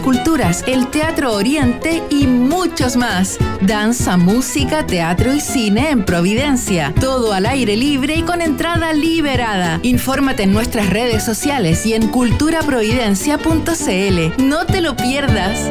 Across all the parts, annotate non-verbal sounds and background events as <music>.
Culturas, el Teatro Oriente y muchos más. Danza, música, teatro y cine en Providencia. Todo al aire libre y con entrada liberada. Infórmate en nuestras redes sociales y en culturaprovidencia.cl. No te lo pierdas.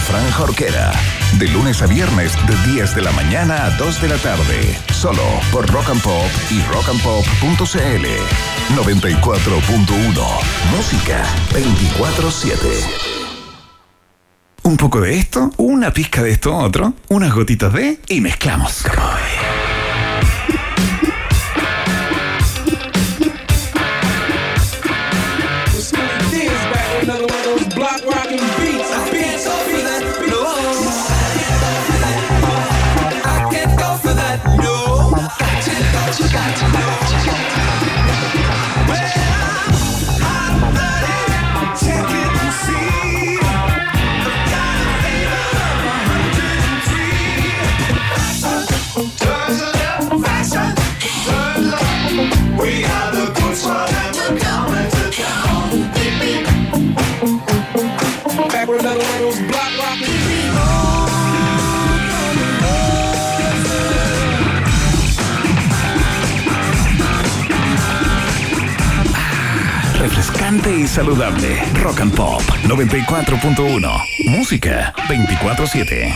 Fran Jorquera. De lunes a viernes, de 10 de la mañana a 2 de la tarde. Solo por Rock and Pop y rockandpop.cl. 94.1. Música 24-7. Un poco de esto, una pizca de esto otro, unas gotitas de y mezclamos. 勇敢。Refrescante y saludable. Rock and Pop 94.1. Música 24/7.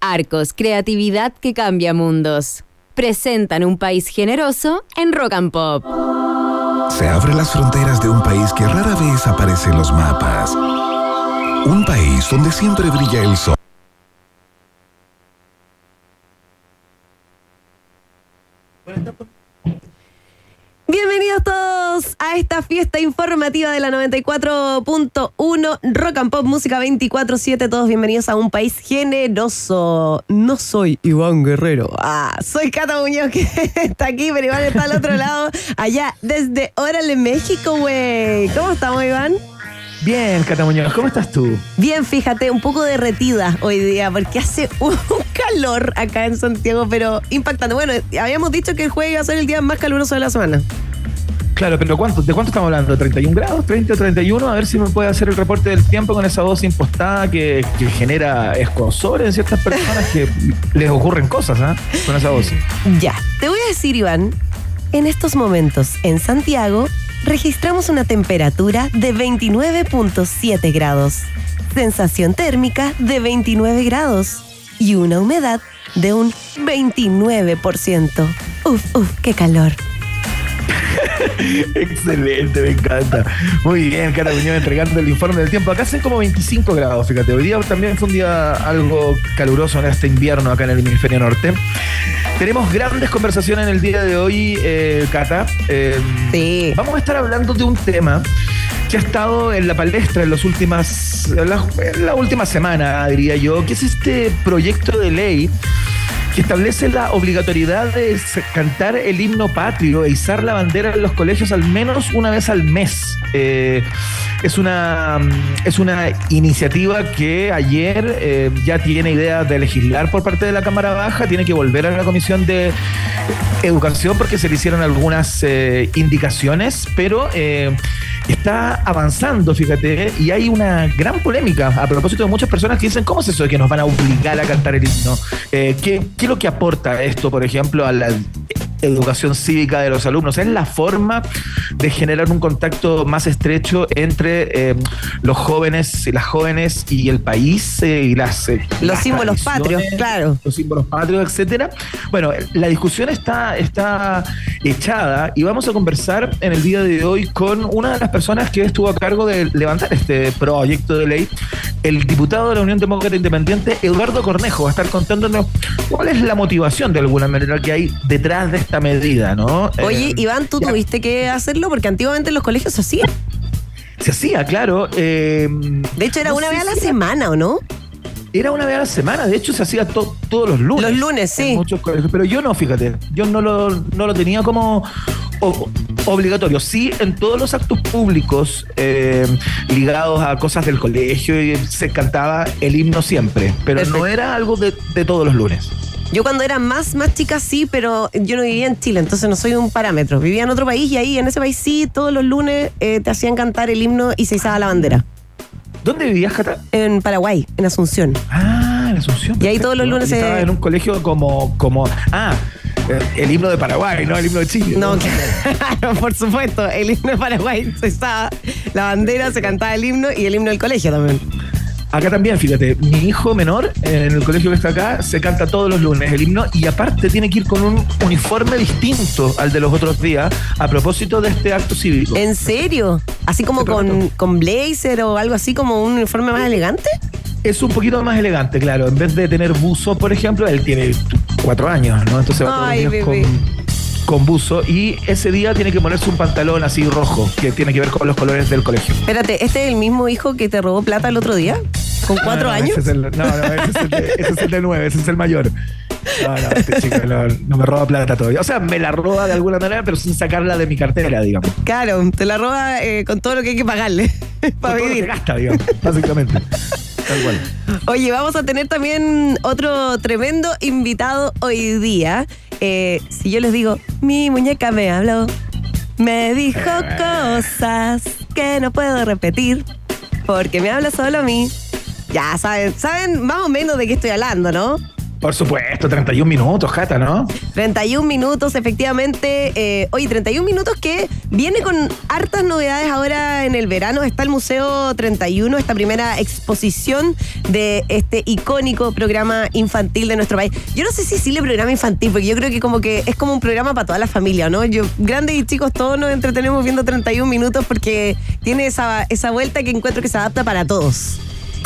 Arcos, creatividad que cambia mundos. Presentan un país generoso en Rock and Pop. Se abren las fronteras de un país que rara vez aparece en los mapas. Un país donde siempre brilla el sol. Bienvenidos todos a esta fiesta informativa de la 94.1 Rock and Pop Música 24-7. Todos bienvenidos a un país generoso. No soy Iván Guerrero. Ah, soy Cata Muñoz que <laughs> está aquí, pero Iván está al otro lado, allá desde Órale, México, güey. ¿Cómo estamos, Iván? Bien, Cata Muñoz, ¿cómo estás tú? Bien, fíjate, un poco derretida hoy día porque hace <laughs> un calor acá en Santiago, pero impactante. Bueno, habíamos dicho que el jueves iba a ser el día más caluroso de la semana. Claro, pero ¿cuánto, ¿de cuánto estamos hablando? ¿31 grados? ¿30 o 31? A ver si me puede hacer el reporte del tiempo con esa voz impostada que, genera escosor en ciertas personas que les ocurren cosas ¿ah? con esa voz. Ya, te voy a decir, Iván, en estos momentos en Santiago registramos una temperatura de 29.7 grados, sensación térmica de 29 grados y una humedad de un 29%. Uf, uf, qué calor. <laughs> Excelente, me encanta. Muy bien, Cara Muñoz entregando el informe del tiempo. Acá hacen como 25 grados, fíjate. Hoy día también fue un día algo caluroso en este invierno acá en el hemisferio norte. Tenemos grandes conversaciones en el día de hoy, eh, Cata. Eh, sí. Vamos a estar hablando de un tema que ha estado en la palestra en, las últimas, en la última semana, diría yo, que es este proyecto de ley que establece la obligatoriedad de cantar el himno patrio e izar la bandera en los colegios al menos una vez al mes. Eh, es, una, es una iniciativa que ayer eh, ya tiene idea de legislar por parte de la Cámara Baja, tiene que volver a la Comisión de Educación porque se le hicieron algunas eh, indicaciones, pero está avanzando, fíjate, y hay una gran polémica a propósito de muchas personas que dicen, ¿cómo es eso de que nos van a obligar a cantar el himno? ¿qué, ¿Qué es lo que aporta esto, por ejemplo, a la educación cívica de los alumnos? Es la forma de generar un contacto más estrecho entre eh, los jóvenes y las jóvenes y el país eh, y las... Eh, los símbolos patrios, claro. Los símbolos patrios, etcétera. Bueno, la discusión está, está echada y vamos a conversar en el día de hoy con una de las personas que estuvo a cargo de levantar este proyecto de ley, el diputado de la Unión Demócrata Independiente, Eduardo Cornejo, va a estar contándonos cuál es la motivación de alguna manera que hay detrás de esta medida, ¿no? Oye, Eh, Iván, tú ya- tuviste que hacerlo porque antiguamente en los colegios se hacía. Se hacía, claro. eh, De hecho, era no una vez a la semana, ¿o no? Era una vez a la semana, de hecho se hacía to- todos los lunes. Los lunes, sí. En muchos colegios, pero yo no, fíjate, yo no lo, no lo tenía como o- obligatorio. Sí, en todos los actos públicos eh, ligados a cosas del colegio y se cantaba el himno siempre, pero Perfecto. no era algo de, de todos los lunes. Yo cuando era más, más chica sí, pero yo no vivía en Chile, entonces no soy un parámetro. Vivía en otro país y ahí, en ese país sí, todos los lunes eh, te hacían cantar el himno y se izaba la bandera. ¿Dónde vivías, Cata? En Paraguay, en Asunción. Ah, en Asunción. Y ahí todos los lunes se- Estaba en un colegio como, como ah, eh, el himno de Paraguay, no el himno de Chile. No, claro, <laughs> por supuesto. El himno de Paraguay se izaba la bandera, se cantaba el himno y el himno del colegio también. Acá también, fíjate, mi hijo menor en el colegio que está acá se canta todos los lunes el himno y aparte tiene que ir con un uniforme distinto al de los otros días a propósito de este acto cívico. ¿En serio? Así como Te con, con blazer o algo así, como un uniforme más elegante. Es un poquito más elegante, claro. En vez de tener buzo, por ejemplo, él tiene cuatro años, ¿no? Entonces va todos Ay, los días con, con buzo y ese día tiene que ponerse un pantalón así rojo, que tiene que ver con los colores del colegio. Espérate, ¿este es el mismo hijo que te robó plata el otro día? ¿Con cuatro No, no, años? ese es el- no, no, ese es el de, ese es el de nueve, ese es el mayor. No, no, este chico no, no me roba plata todavía. O sea, me la roba de alguna manera, pero sin sacarla de mi cartera, digamos. Claro, te la roba eh, con todo lo que hay que pagarle <laughs> para Con todo lo que vivir. gasta, digamos, básicamente. Tal cual. Oye, vamos a tener también otro tremendo invitado hoy día. Eh, si yo les digo, mi muñeca me habló, me dijo cosas que no puedo repetir, porque me habla solo a mí. Ya saben, saben más o menos de qué estoy hablando, ¿no? Por supuesto, 31 minutos, Jata, ¿no? 31 minutos, efectivamente. Eh, oye, 31 minutos que viene con hartas novedades ahora en el verano. Está el Museo 31, esta primera exposición de este icónico programa infantil de nuestro país. Yo no sé si sí le programa infantil, porque yo creo que como que es como un programa para toda la familia, ¿no? Yo, grandes y chicos, todos nos entretenemos viendo 31 minutos porque tiene esa, esa vuelta que encuentro que se adapta para todos.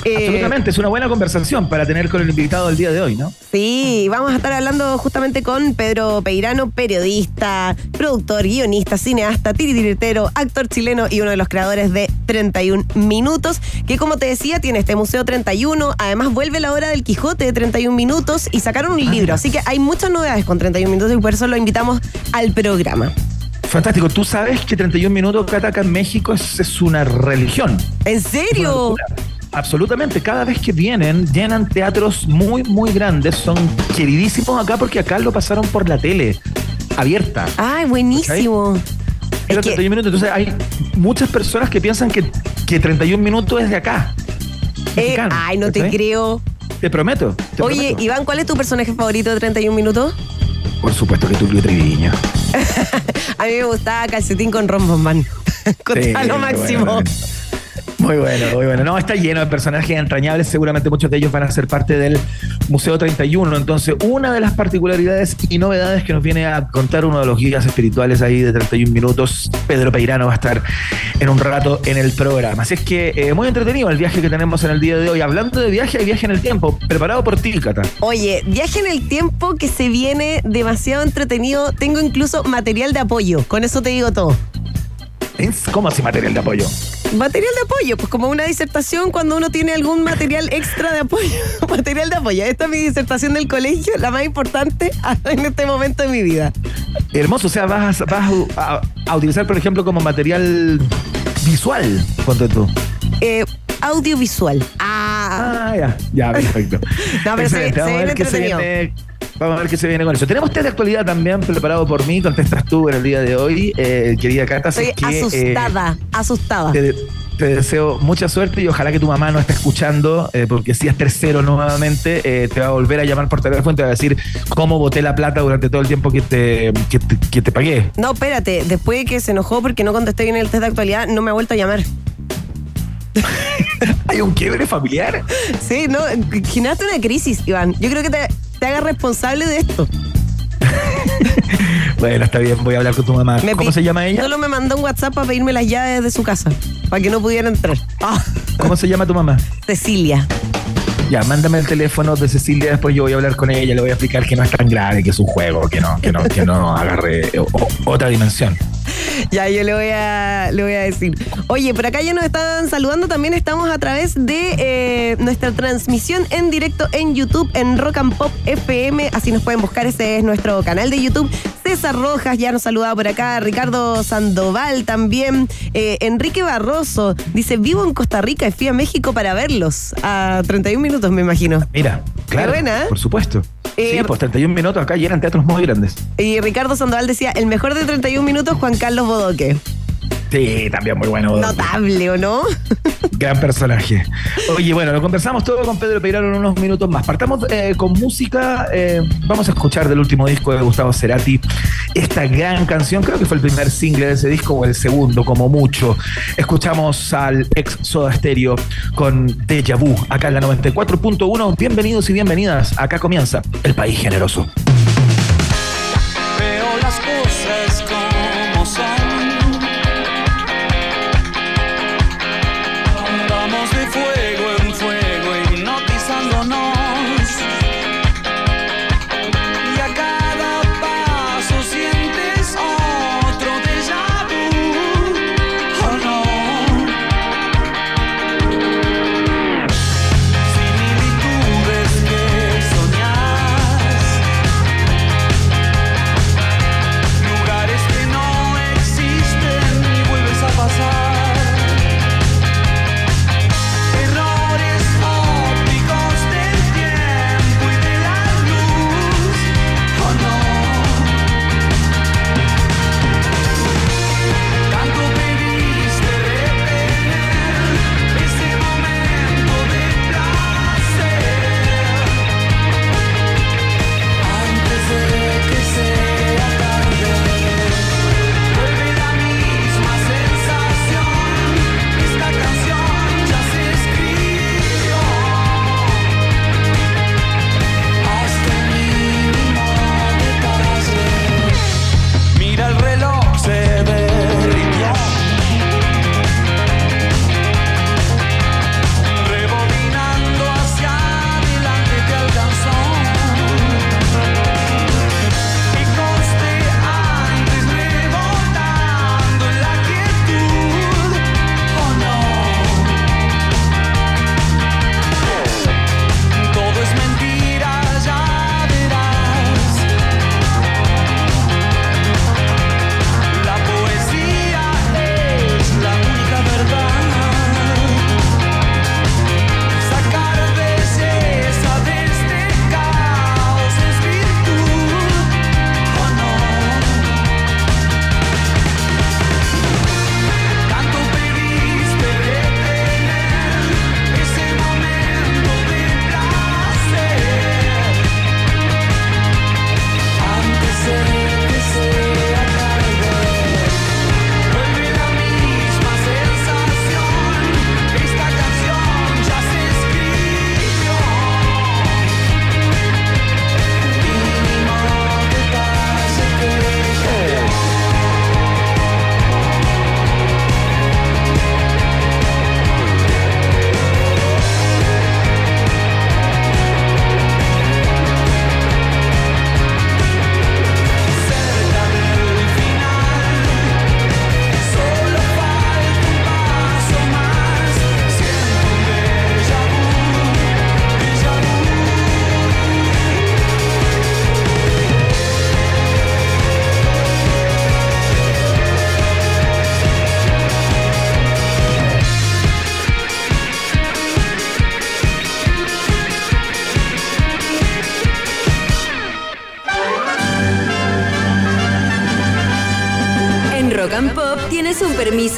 Eh, Absolutamente, es una buena conversación para tener con el invitado del día de hoy, ¿no? Sí, vamos a estar hablando justamente con Pedro Peirano, periodista, productor, guionista, cineasta, titiritero, actor chileno y uno de los creadores de 31 Minutos, que como te decía tiene este Museo 31, además vuelve la hora del Quijote de 31 Minutos y sacaron un libro, así que hay muchas novedades con 31 Minutos y por eso lo invitamos al programa. Fantástico. Tú sabes que 31 minutos, Cata, acá en México es, es una religión. ¿En serio? Absolutamente, cada vez que vienen llenan teatros muy, muy grandes, son queridísimos acá porque acá lo pasaron por la tele, abierta. Ay, buenísimo. Era que- 31 minutos, entonces hay muchas personas que piensan que, que 31 minutos es de acá. Eh, ay, no te creo. Te prometo. te Oye, prometo. Iván, ¿cuál es tu personaje favorito de 31 Minutos? Por supuesto que Tulio Triviño. <laughs> A mí me gustaba Calcetín con Rombombán. <laughs> con Sí, lo máximo. bueno. Muy bueno, muy bueno. No, está lleno de personajes entrañables. Seguramente muchos de ellos van a ser parte del Museo 31. Entonces, una de las particularidades y novedades que nos viene a contar uno de los guías espirituales ahí de 31 minutos, Pedro Peirano, va a estar en un rato en el programa. Así es que eh, muy entretenido el viaje que tenemos en el día de hoy. Hablando de viaje, hay viaje en el tiempo. Preparado por ti, Cata. Oye, viaje en el tiempo que se viene demasiado entretenido. Tengo incluso material de apoyo. Con eso te digo todo. Es como así material de apoyo. Material de apoyo, pues como una disertación cuando uno tiene algún material extra de apoyo. <laughs> material de apoyo. Esta es mi disertación del colegio, la más importante <laughs> en este momento de mi vida. Hermoso, o sea, vas, a- vas a, a utilizar, por ejemplo, como material visual, ponte tú. Eh, audiovisual. Ah, Ah, ya, ya, perfecto. <laughs> No, pero se- se viene entretenido. viene, vamos a ver qué se viene con eso. Tenemos test de actualidad también preparado por mí, contestas tú en el día de hoy, eh, querida Cata. estoy que, eh, asustada, asustada. te, te deseo mucha suerte y ojalá que tu mamá no esté escuchando, eh, porque si es tercero nuevamente, te va a volver a llamar por teléfono y te va a decir cómo boté la plata durante todo el tiempo que te, que te, que te pagué. No, espérate, después de que se enojó porque no contesté bien el test de actualidad, no me ha vuelto a llamar. <laughs> ¿Hay un quiebre familiar? Sí, no, generaste una crisis, Iván. Yo creo que te, te hagas responsable de esto. <laughs> Bueno, está bien, voy a hablar con tu mamá. Me ¿Cómo se llama ella? Solo me mandó un WhatsApp para pedirme las llaves de su casa, para que no pudiera entrar. Ah, ¿Cómo se llama tu mamá? Cecilia. Ya, mándame el teléfono de Cecilia, después yo voy a hablar con ella, le voy a explicar que no es tan grave, que es un juego, que no, que no, que no agarre o- otra dimensión. <laughs> Ya, yo le voy a, le voy a decir. Oye, por acá ya nos están saludando. También estamos a través de eh, nuestra transmisión en directo en YouTube, en Rock and Pop FM. Así nos pueden buscar. Ese es nuestro canal de YouTube. César Rojas ya nos saludaba por acá. Ricardo Sandoval también. Eh, Enrique Barroso dice: Vivo en Costa Rica y fui a México para verlos. A 31 minutos, me imagino. Mira, claro, buena, ¿eh? por supuesto. Eh, sí, pues 31 minutos acá llenan teatros muy grandes. Y Ricardo Sandoval decía: El mejor de 31 minutos, Juan Carlos Bodoque. Sí, también muy bueno. Notable, ¿o no? Gran personaje. Oye, bueno, lo conversamos todo con Pedro Peirano en unos minutos más. Partamos eh, con música. eh, vamos a escuchar del último disco de Gustavo Cerati esta gran canción. Creo que fue el primer single de ese disco o el segundo, como mucho. Escuchamos al ex Soda Stereo con Deja Vu, acá en la 94.1. Bienvenidos y bienvenidas. Acá comienza El País Generoso. Veo las cosas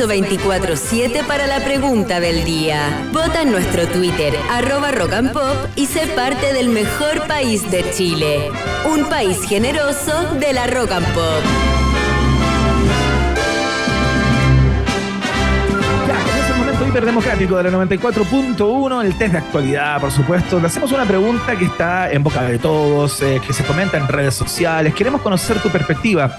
permiso 24-7 para la pregunta del día. Vota en nuestro Twitter, arroba Rock and Pop, y sé parte del mejor país de Chile. Un país generoso de la Rock and Pop. Ya, en ese momento hiperdemocrático de la 94.1, el test de actualidad, por supuesto. Le hacemos una pregunta que está en boca de todos, eh, que se comenta en redes sociales. Queremos conocer tu perspectiva.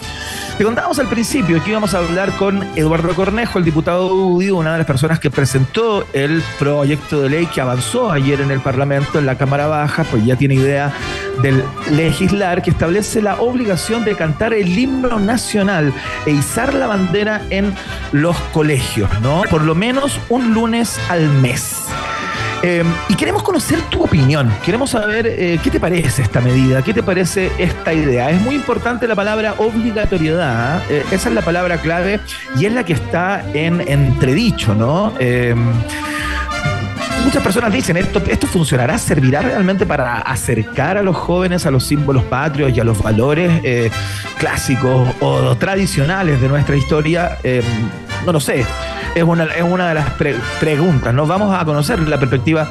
Te contábamos al principio que íbamos a hablar con Eduardo Cornejo, el diputado UDI, una de las personas que presentó el proyecto de ley que avanzó ayer en el Parlamento, en la Cámara Baja, pues ya tiene idea del legislar que establece la obligación de cantar el himno nacional e izar la bandera en los colegios, ¿no? Por lo menos un lunes al mes. Eh, y queremos conocer tu opinión, queremos saber eh, qué te parece esta medida, qué te parece esta idea. Es muy importante la palabra obligatoriedad, ¿eh? esa es la palabra clave y es la que está en entredicho, ¿no? muchas personas dicen, ¿esto, ¿esto funcionará? ¿Servirá realmente para acercar a los jóvenes a los símbolos patrios y a los valores eh, clásicos o tradicionales de nuestra historia? Eh, no lo sé es una, es una de las preguntas. Nos vamos a conocer la perspectiva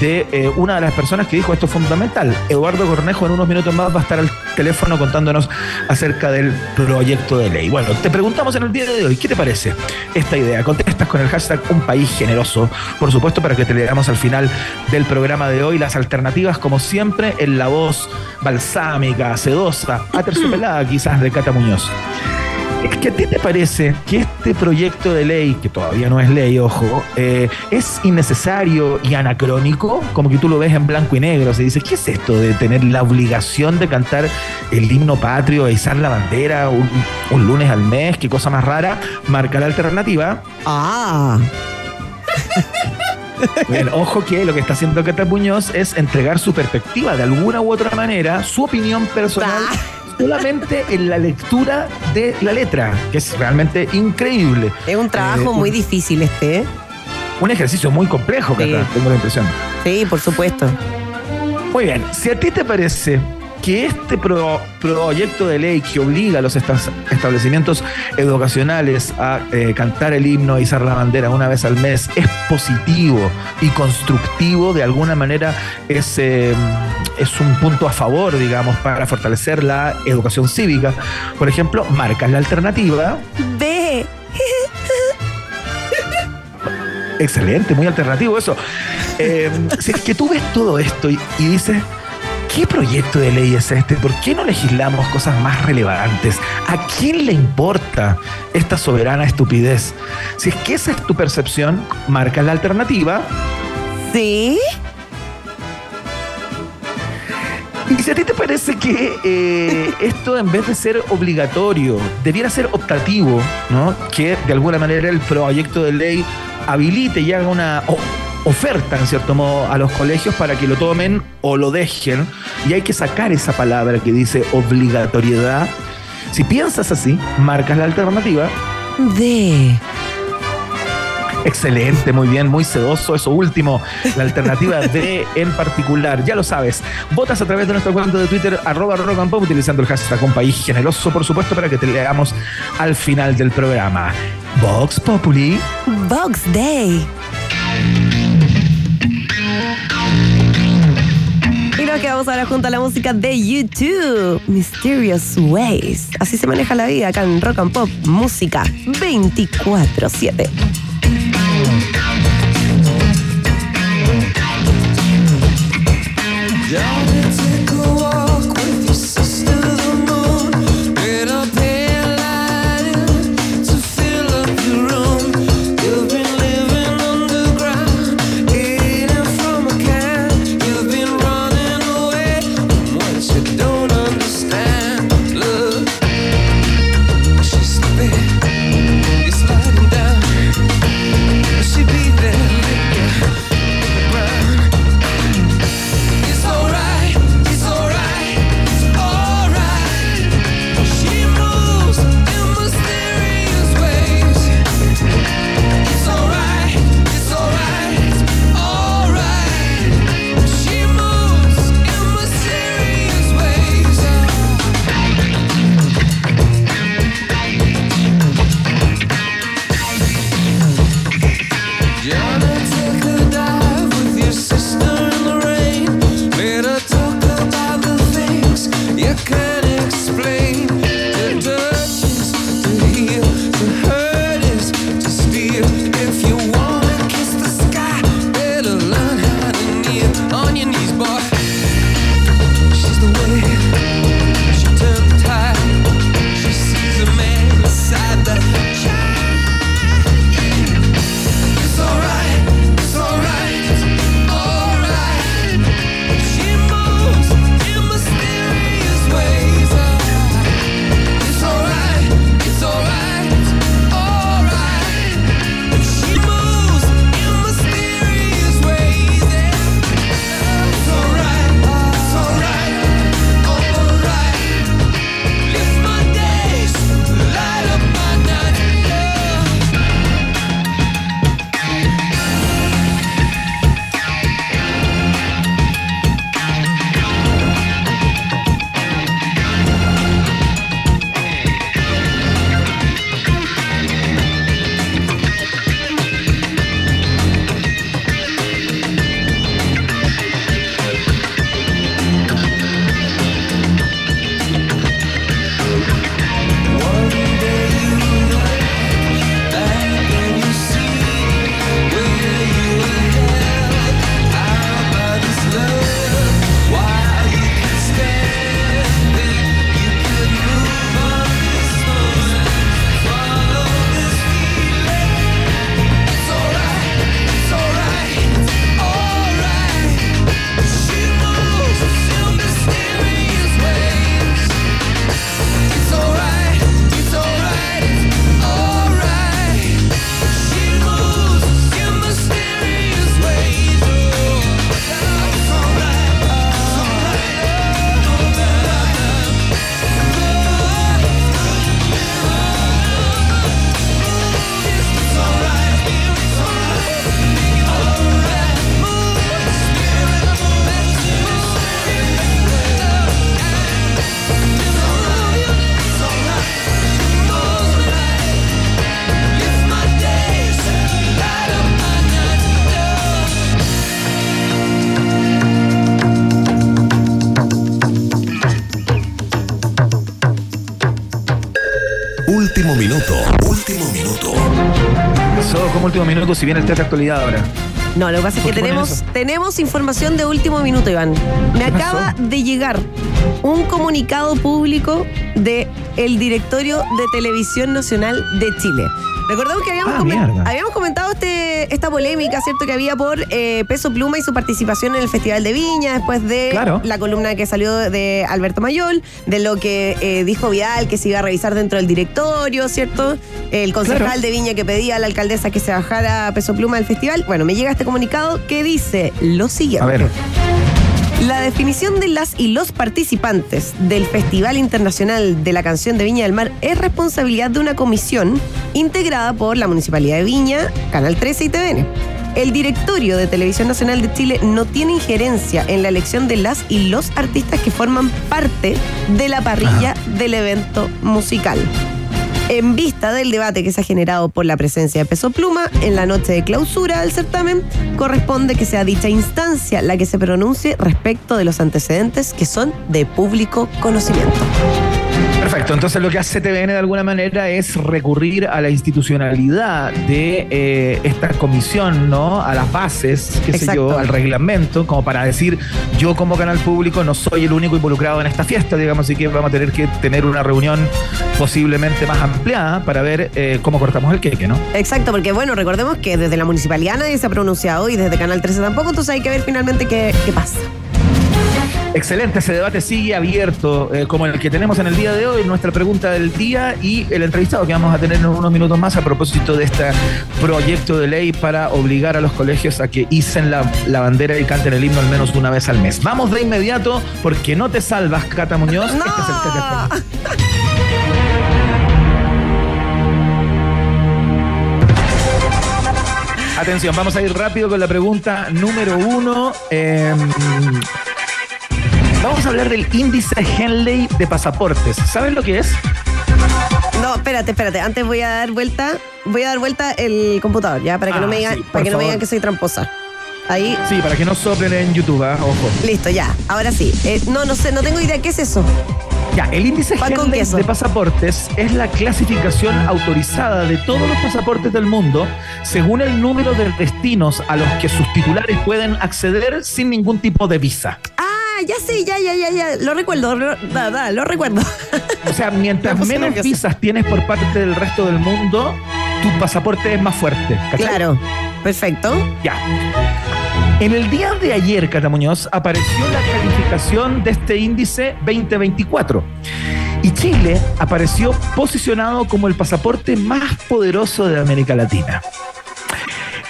de eh, una de las personas que dijo esto es fundamental. Eduardo Cornejo en unos minutos más va a estar al teléfono contándonos acerca del proyecto de ley. Bueno, te preguntamos en el día de hoy, ¿qué te parece esta idea? Contestas con el hashtag Un País Generoso, por supuesto, para que te leamos al final del programa de hoy las alternativas, como siempre, en la voz balsámica, sedosa, <clears throat> aterciopelada quizás de Cata Muñoz. Es que a ti te parece que este proyecto de ley, que todavía no es ley, ojo, eh, es innecesario y anacrónico, como que tú lo ves en blanco y negro, se dice, ¿qué es esto de tener la obligación de cantar el himno patrio izar la bandera un, un lunes al mes? ¿Qué cosa más rara? Marca la alternativa. Ah. <laughs> Bien, ojo que lo que está haciendo Cata Muñoz es entregar su perspectiva de alguna u otra manera, su opinión personal. Ah solamente en la lectura de la letra, que es realmente increíble. Es un trabajo Eh, muy un- difícil este, ¿eh? Un ejercicio muy complejo, Sí. Cata, tengo la impresión. Sí, por supuesto. Muy bien, si a ti te parece que este pro- proyecto de ley que obliga a los establecimientos educacionales a eh, cantar el himno y izar la bandera una vez al mes es positivo y constructivo, de alguna manera es, eh, es un punto a favor, digamos, para fortalecer la educación cívica. Por ejemplo, marcas la alternativa. Ve. Excelente, muy alternativo eso. Eh, si es que tú ves todo esto y, y dices, ¿qué proyecto de ley es este? ¿Por qué no legislamos cosas más relevantes? ¿A quién le importa esta soberana estupidez? Si es que esa es tu percepción, marca la alternativa. ¿Sí? Y si a ti te parece que eh, esto en vez de ser obligatorio, debiera ser optativo, ¿no? Que de alguna manera el proyecto de ley habilite y haga una oferta, en cierto modo, a los colegios para que lo tomen o lo dejen. Y hay que sacar esa palabra que dice obligatoriedad. Si piensas así, marcas la alternativa. De. Excelente, muy bien, muy sedoso eso último. La alternativa D <laughs> en particular, ya lo sabes. Votas a través de nuestro cuenta de Twitter, arroba rock and pop, utilizando el hashtag un país generoso, por supuesto, para que te leamos al final del programa. Vox Populi. Box Day. Nos quedamos ahora junto a la música de YouTube, Mysterious Ways. Así se maneja la vida acá en Rock and Pop, música 24-7. She último minuto, si viene el test de actualidad ahora. No, lo que pasa es que ¿Por qué ponen tenemos, información de último minuto, Iván. Me ¿Qué acaba pasó? de llegar un comunicado público de el Directorio de Televisión Nacional de Chile. Recordemos que habíamos, Ah, comen- habíamos comentado este, esta polémica, ¿cierto? Que había por eh, Peso Pluma y su participación en el Festival de Viña, después de Claro. la columna que salió de Alberto Mayol, de lo que eh, dijo Vidal, que se iba a revisar dentro del directorio, ¿cierto? El concejal Claro. de Viña que pedía a la alcaldesa que se bajara Peso Pluma del festival. Bueno, me llega este comunicado que dice lo siguiente. A ver. La definición de las y los participantes del Festival Internacional de la Canción de Viña del Mar es responsabilidad de una comisión integrada por la Municipalidad de Viña, Canal 13 y TVN. El directorio de Televisión Nacional de Chile no tiene injerencia en la elección de las y los artistas que forman parte de la parrilla del evento musical. En vista del debate que se ha generado por la presencia de Peso Pluma en la noche de clausura del certamen, corresponde que sea dicha instancia la que se pronuncie respecto de los antecedentes que son de público conocimiento. Perfecto, entonces lo que hace TVN de alguna manera es recurrir a la institucionalidad de eh, esta comisión, ¿no? A las bases, qué sé Exacto. yo, al reglamento, como para decir, yo como canal público no soy el único involucrado en esta fiesta, digamos, así que vamos a tener que tener una reunión posiblemente más ampliada para ver eh, cómo cortamos el queque, ¿no? Exacto, porque bueno, recordemos que desde la municipalidad nadie se ha pronunciado y desde Canal 13 tampoco, entonces hay que ver finalmente qué, qué pasa. Excelente, ese debate sigue abierto, eh, como el que tenemos en el día de hoy, nuestra pregunta del día y el entrevistado que vamos a tener en unos minutos más a propósito de este proyecto de ley para obligar a los colegios a que hicen la, la bandera y canten el himno al menos una vez al mes. Vamos de inmediato, porque no te salvas, Cata Muñoz. ¡No! Este es el. <laughs> Atención, vamos a ir rápido con la pregunta número uno. Eh, vamos a hablar del índice Henley de pasaportes. ¿Sabes lo que es? No, espérate, espérate. Antes voy a dar vuelta, voy a dar vuelta el computador, ya, para que Ah, no me digan, sí, para que no me digan que soy tramposa. Ahí, Sí, para que no soplen en YouTube, ¿ah? ojo. listo, ya. Ahora sí. Eh, no, no sé, no tengo idea qué es eso. Ya, el índice Henley de pasaportes es la clasificación autorizada de todos los pasaportes del mundo según el número de destinos a los que sus titulares pueden acceder sin ningún tipo de visa. Ah, ya sé, ya, ya, ya, ya. Lo recuerdo, lo, da, da, lo recuerdo. O sea, mientras <laughs> menos visas tienes por parte del resto del mundo, tu pasaporte es más fuerte. ¿cachai? claro. Perfecto. Ya. En el día de ayer, Cata Muñoz, apareció la calificación de este índice 2024. Y Chile apareció posicionado como el pasaporte más poderoso de América Latina.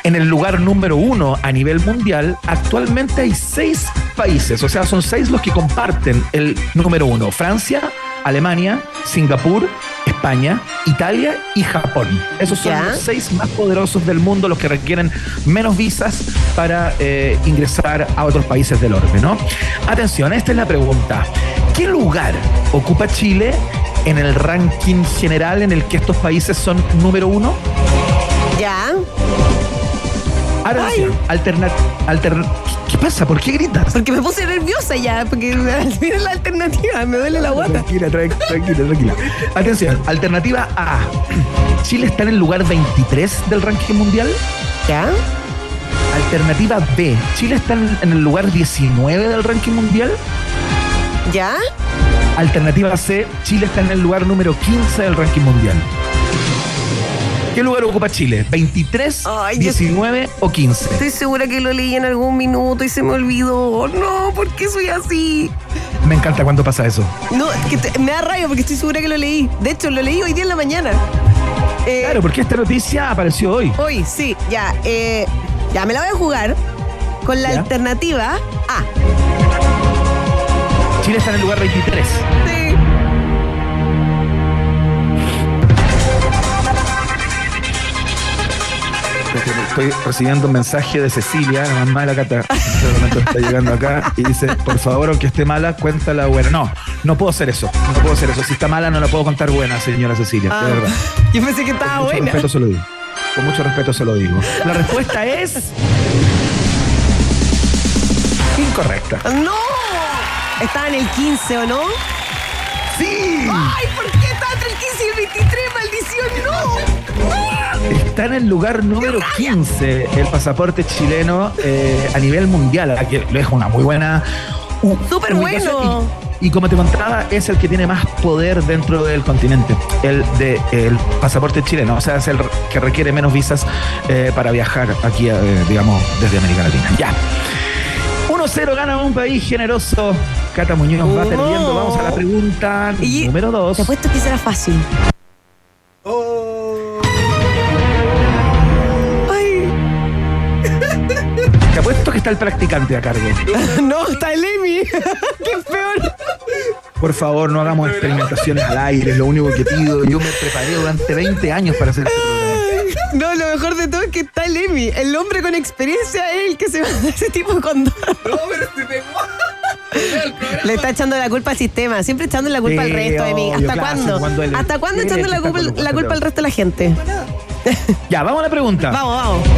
En el lugar número uno a nivel mundial, actualmente hay seis países, o sea, son seis los que comparten el número uno. Francia, Alemania, Singapur, España, Italia y Japón. Esos son Ya. los seis más poderosos del mundo, los que requieren menos visas para eh, ingresar a otros países del orbe, ¿no? Atención, esta es la pregunta. ¿Qué lugar ocupa Chile en el ranking general en el que estos países son número uno? Ya. ¿Qué pasa? ¿Por qué gritas? Porque me puse nerviosa ya, porque <laughs> mira la alternativa, me duele la guata. Tranquila, tran- tranquila, tranquila. Atención, alternativa A. <clears throat> Chile está en el lugar 23 del ranking mundial. Ya. Alternativa B. Chile está en en el lugar 19 del ranking mundial. Ya. Alternativa C. Chile está en el lugar número 15 del ranking mundial. ¿Qué lugar ocupa Chile? ¿23, Ay, yo- 19 o 15? Estoy segura que lo leí en algún minuto y se me olvidó. No, ¿por qué soy así? Me encanta cuando pasa eso. No, que te- me da rayo porque estoy segura que lo leí. De hecho, lo leí hoy día en la mañana. Eh, Claro, porque esta noticia apareció hoy. Hoy, sí, ya. eh, ya me la voy a jugar con la Ya. alternativa A. Chile está en el lugar 23. Sí. Estoy recibiendo un mensaje de Cecilia, la mamá de la Cata. En este momento está llegando acá y dice, por favor, aunque esté mala, cuéntala buena. No, no puedo hacer eso. No puedo hacer eso. Si está mala, no la puedo contar buena, señora Cecilia. Ah, de verdad. Yo pensé que estaba Con mucho buena. respeto se lo digo. Con mucho respeto se lo digo. La respuesta es... Incorrecta. ¡No! Estaba en el 15, ¿o no? ¡Sí! ¡Ay, por entre el 15 y el 23, maldición! ¡No! Está en el lugar número 15 el pasaporte chileno eh, a nivel mundial, que lo es una muy buena. Súper bueno. Y, y como te contaba, es el que tiene más poder dentro del continente, el de el pasaporte chileno, o sea, es el que requiere menos visas eh, para viajar aquí, eh, digamos, desde América Latina. Ya. 1-0 gana un país generoso. Cata Muñoz va Oh. perdiendo. Vamos a la pregunta Y- número 2. Te apuesto que será fácil. Ay, <laughs> Te apuesto que está el practicante a cargo. <laughs> no, está el Emi. <laughs> qué peor. Por favor, no hagamos experimentaciones al aire, es lo único que pido. Yo me preparé durante 20 años para hacer este programa. No, lo mejor de todo es que está el Emi. El hombre con experiencia es el que se va a ese tipo de condón. Le está echando la culpa al sistema, siempre echando la culpa Sí, al resto, Emi. obvio, ¿Hasta cuándo? el- ¿Hasta cuándo echando la culpa, con- la culpa al resto de la gente? <laughs> Ya, vamos a la pregunta. Vamos, vamos.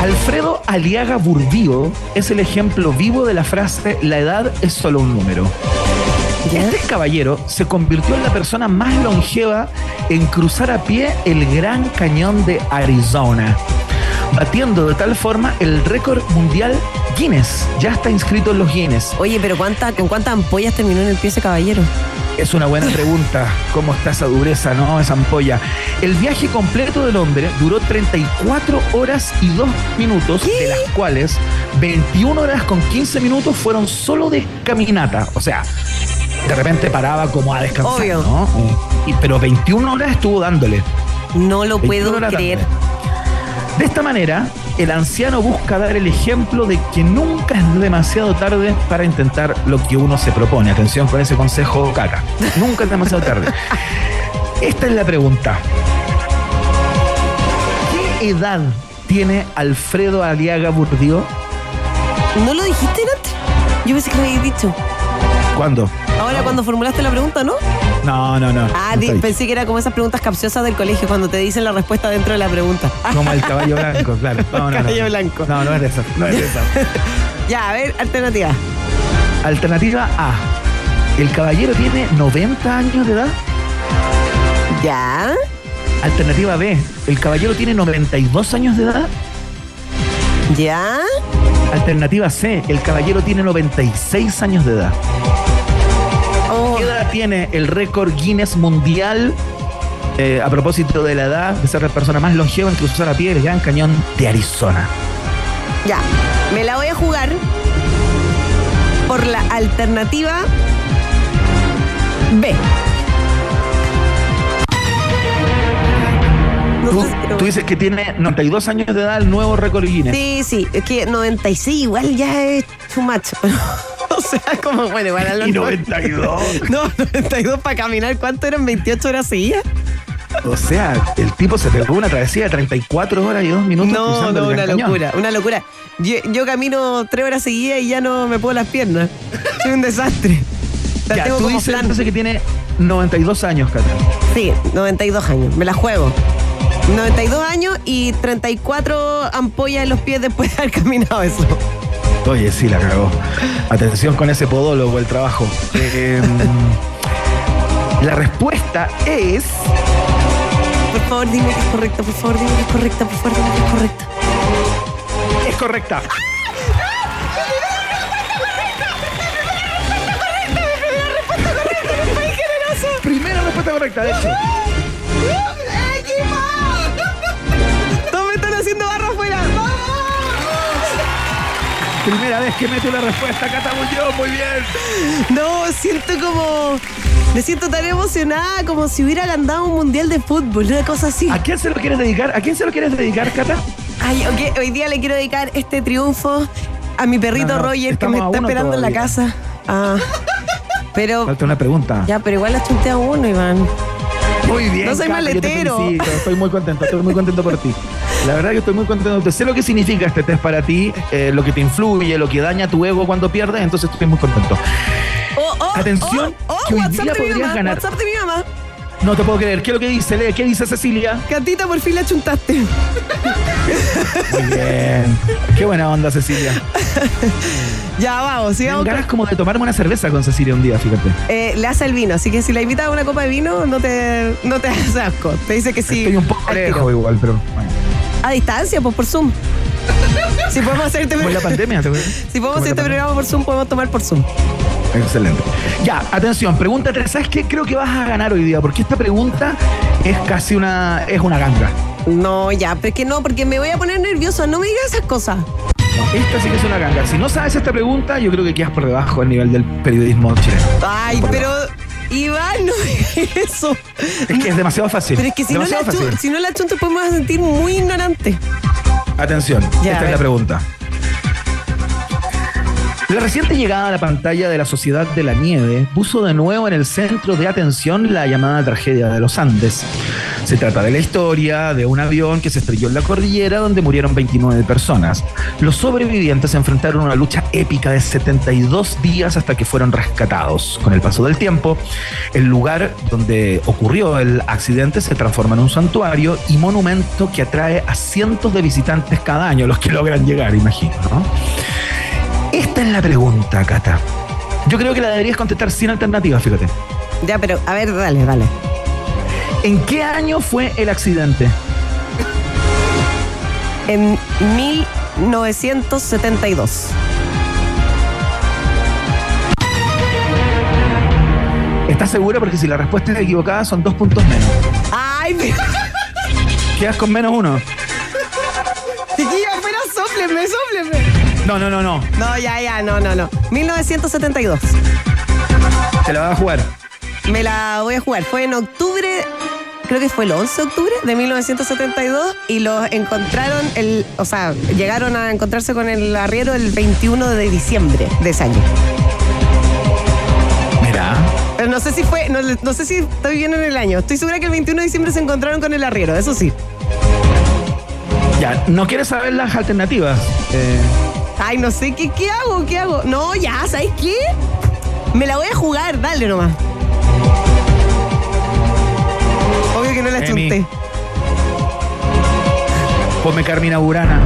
Alfredo Aliaga Burdío es el ejemplo vivo de la frase la edad es solo un número. Este caballero se convirtió en la persona más longeva en cruzar a pie el Gran Cañón de Arizona, batiendo de tal forma el récord mundial Guinness. Ya está inscrito en los Guinness. Oye, pero ¿cuánta, ¿con cuántas ampollas terminó en el pie ese caballero? Es una buena pregunta. ¿Cómo está esa dureza, no? Esa ampolla. El viaje completo del hombre duró 34 horas y 2 minutos, de las cuales 21 horas con 15 minutos fueron solo de caminata. O sea, de repente paraba como a descansar, Obvio. ¿no? Y- pero 21 horas estuvo dándole. No lo 21 puedo creer. dándole. De esta manera, el anciano busca dar el ejemplo de que nunca es demasiado tarde para intentar lo que uno se propone. Atención con ese consejo, caca. Nunca es demasiado tarde. <laughs> Esta es la pregunta. ¿Qué edad tiene Alfredo Aliaga Burdío? ¿No lo dijiste antes? Yo pensé que lo habías dicho. ¿Cuándo? Ahora cuando formulaste la pregunta, ¿no? No, no, no. Ah, no pensé que era como esas preguntas capciosas del colegio cuando te dicen la respuesta dentro de la pregunta. Como el caballo blanco, claro. <laughs> No, no, no. Caballo blanco. No, no es de esa. No es de esa. <laughs> Ya, a ver, alternativa. Alternativa A. El caballero tiene 90 años de edad. Ya. Alternativa B. El caballero tiene 92 años de edad. Ya. Alternativa C. El caballero tiene 96 años de edad. Oh, ¿Qué edad tiene el récord Guinness mundial? eh, a propósito de la edad de ser la persona más longeva en cruzar a pie el Gran Cañón de Arizona. ya. Me la voy a jugar por la alternativa B. No pero- tú dices que tiene 92 años de edad el nuevo récord Guinness. Sí, sí, es que 96 igual ya es too much. <laughs> o sea, como, bueno, igual a los Y 92. <laughs> No, 92 para caminar, ¿cuánto eran? ¿28 horas seguidas? O sea, el tipo se pegó una travesía de 34 horas y 2 minutos No, no, una Cañón. locura, una locura. Yo, yo camino 3 horas seguidas y ya no me puedo las piernas. Soy un desastre. La Ya, tengo tú como dices plan. entonces que tiene 92 años, Cata. Sí, 92 años, me la juego. 92 años y 34 ampollas en los pies después de haber caminado eso. Oye, sí, la cagó. Atención con ese podólogo, el trabajo. Eh, la respuesta es. Por favor, dime que es correcta, por favor, dime que es correcta, por favor, dime que es correcta. Es correcta. Primera respuesta correcta, de hecho. Primera vez que mete una respuesta, Cata Muñoz, muy bien. No, siento como. Me siento tan emocionada como si hubiera ganado un mundial de fútbol, una cosa así. ¿A quién se lo quieres dedicar? ¿A quién se lo quieres dedicar, Cata? Ay, ok, hoy día le quiero dedicar este triunfo a mi perrito No, no, Roger que me está esperando en la casa. Ah. Pero. Falta una pregunta. Ya, pero igual la chunté a uno, Iván. Muy bien. No soy Cata, yo te maletero. felicito, Estoy muy contento, estoy muy contento por ti. La verdad que estoy muy contento. Sé lo que significa este test para ti, eh, lo que te influye, lo que daña tu ego cuando pierdes, entonces estoy muy contento. Oh, oh, Atención, oh, oh, que hoy WhatsApp día de mi podrías mamá, ganar. WhatsApp de mi mamá. No te puedo creer. ¿Qué es lo que dice? Lee, ¿qué dice Cecilia? Catita, por fin la chuntaste. Muy bien. Qué buena onda, Cecilia. <laughs> Ya vamos, sigamos. ganas como de tomarme una cerveza con Cecilia un día, fíjate. Eh, le hace el vino, así que si la invitas a una copa de vino, no te, no te <laughs> hagas asco. Te dice que sí. Estoy un poco lejos igual, pero bueno. A distancia, pues por Zoom. Si podemos hacer este, Como en la pandemia, ¿te acuerdas? si podemos hacer este programa por Zoom, podemos tomar por Zoom. Excelente. Ya, atención, pregunta 3. ¿Sabes qué? Creo que vas a ganar hoy día, porque esta pregunta es casi una. es una ganga. No, ya, pero es que no, porque me voy a poner nerviosa. No me digas esas cosas. Esta sí que es una ganga. Si no sabes esta pregunta, yo creo que quedas por debajo del nivel del periodismo chileno. Ay, Por pero. Iván, no digas eso. Es que es demasiado fácil. Pero es que si no, la fácil. si no la chunto, pues me vas a sentir muy ignorante. Atención, Ya, esta es la pregunta. La reciente llegada a la pantalla de la Sociedad de la Nieve puso de nuevo en el centro de atención la llamada tragedia de los Andes. Se trata de la historia de un avión que se estrelló en la cordillera donde murieron 29 personas. Los sobrevivientes enfrentaron una lucha épica de 72 días hasta que fueron rescatados. Con el paso del tiempo, el lugar donde ocurrió el accidente se transforma en un santuario y monumento que atrae a cientos de visitantes cada año, los que logran llegar, imagino, ¿no? Esta es la pregunta, Cata. Yo creo que la deberías contestar sin alternativas, fíjate. Ya, pero a ver, dale, dale. ¿En qué año fue el accidente? En 1972. ¿Estás segura? Porque si la respuesta es equivocada son dos puntos menos. Ay. Quedas con menos uno. Chiquilla, pero sópleme, sópleme. No, no, no, no. No, ya, ya, no, no, no. 1972. Te la vas a jugar. Me la voy a jugar. Fue en octubre, creo que fue el 11 de octubre de 1972 y los encontraron, el, o sea, llegaron a encontrarse con el arriero el 21 de diciembre de ese año. Mira. Pero no sé si fue, no, no sé si estoy bien en el año. Estoy segura que el 21 de diciembre se encontraron con el arriero, eso sí. Ya, ¿no quieres saber las alternativas? Eh, Ay, no sé, ¿qué, qué hago? ¿Qué hago? No, ya, ¿sabes qué? Me la voy a jugar, dale nomás. Obvio que no la Emi. chunté. ponme Carmina Burana.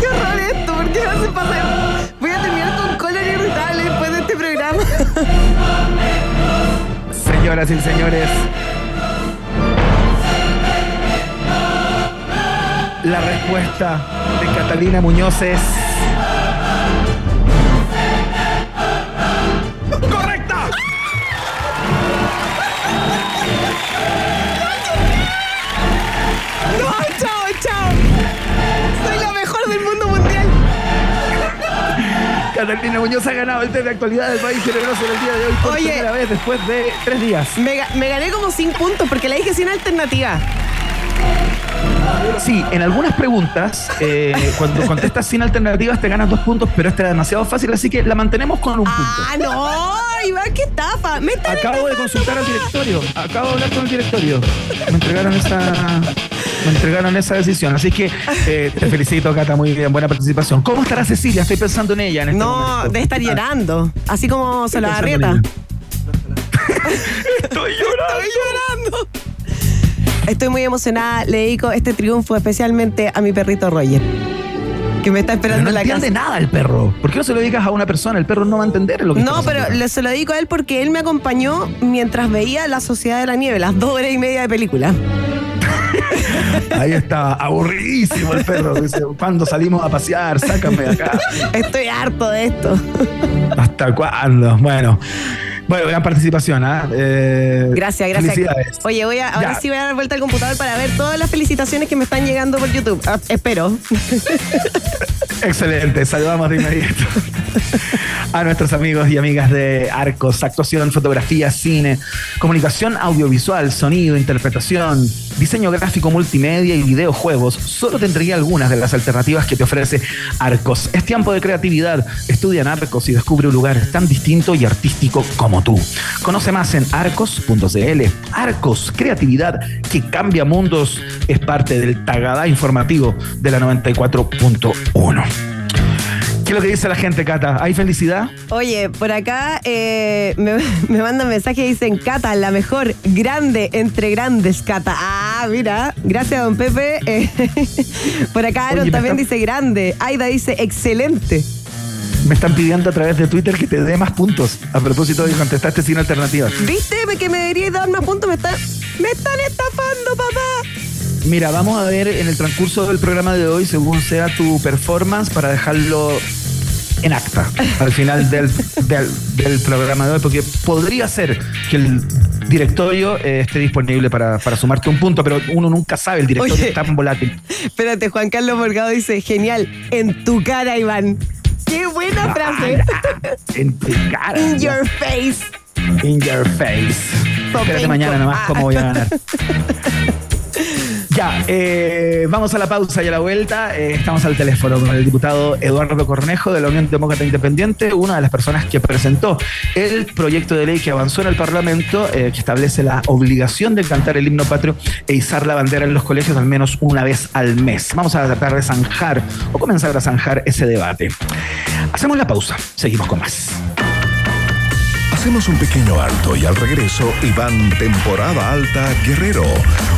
¡Qué horror esto! ¿Por qué me hace pasar? Voy a terminar con colon irritable después de este programa. Señoras y señores. La respuesta de Catalina Muñoz es. Catalina Muñoz ha ganado el test de actualidad del país generoso en el día de hoy por Oye. primera vez después de tres días. Me, ga- me gané como 100 puntos porque la dije sin alternativa. Sí, en algunas preguntas, eh, cuando contestas sin alternativas te ganas dos puntos, pero esta era demasiado fácil, así que la mantenemos con un punto. ¡Ah, no! Iván, qué estafa. Me están Acabo de consultar al directorio. Acabo de hablar con el directorio. Me entregaron esa, me entregaron esa decisión. Así que eh, te <laughs> felicito, Cata. Muy bien, buena participación. ¿Cómo estará Cecilia? Estoy pensando en ella en este No, momento. de estar Ah, llorando. Así como se en arrieta. <laughs> Estoy llorando. Estoy llorando. Estoy muy emocionada. Le dedico este triunfo especialmente a mi perrito Roger. Que me está esperando no en la entiende casa. nada el perro. ¿Por qué no se lo dedicas a una persona? El perro no va a entender lo que No, está pero le- se lo dedico a él porque él me acompañó mientras veía La Sociedad de la Nieve, las dos horas y media de película. <laughs> Ahí está, aburridísimo el perro. Dice, ¿cuándo salimos a pasear? Sácame de acá. Estoy harto de esto. ¿Hasta cuándo? Bueno, bueno, gran participación, ¿ah? Eh, Gracias, gracias. Felicidades. Oye, voy a, ahora Ya. sí voy a dar vuelta al computador para ver todas las felicitaciones que me están llegando por YouTube. Ah, espero. <laughs> Excelente, saludamos de inmediato <laughs> a nuestros amigos y amigas de Arcos, actuación, fotografía, cine, comunicación audiovisual, sonido, interpretación, diseño gráfico multimedia y videojuegos. Solo te entregué algunas de las alternativas que te ofrece Arcos. Es tiempo de creatividad. Estudia en Arcos y descubre un lugar tan distinto y artístico como tú. Conoce más en arcos.cl. Arcos, creatividad que cambia mundos, es parte del Tagadá informativo de la 94.1. ¿Qué es lo que dice la gente, Cata? ¿Hay felicidad? Oye, por acá eh, me, <laughs> me mandan mensajes y dicen, Cata, la mejor, grande entre grandes, Cata. Ah, mira, gracias, don Pepe. <laughs> Eh, <laughs> por acá Aaron Oye, también dice grande. Aida dice excelente. Me están pidiendo a través de Twitter que te dé más puntos. A propósito de que contestaste sin alternativas. ¿Viste que me deberíais dar más puntos? Me están, me están estafando, papá. Mira, vamos a ver en el transcurso del programa de hoy, según sea tu performance, para dejarlo en acta al final del, del- del programa de hoy, porque podría ser que el directorio eh, esté disponible para, para sumarte un punto, pero uno nunca sabe, el directorio Oye. es tan volátil. Espérate, Juan Carlos Morgado dice, genial, en tu cara, Iván. Qué buena frase. En tu cara. In your face. In your face. Espérate mañana nomás Ah. cómo voy a ganar. <laughs> Ya, eh, vamos a la pausa y a la vuelta. Eh, estamos al teléfono con el diputado Eduardo Cornejo de la Unión Demócrata Independiente, una de las personas que presentó el proyecto de ley que avanzó en el Parlamento, eh, que establece la obligación de cantar el himno patrio e izar la bandera en los colegios al menos una vez al mes. Vamos a tratar de zanjar o comenzar a zanjar ese debate. Hacemos la pausa, seguimos con más. Hacemos un pequeño alto y al regreso, Iván Temporada Alta Guerrero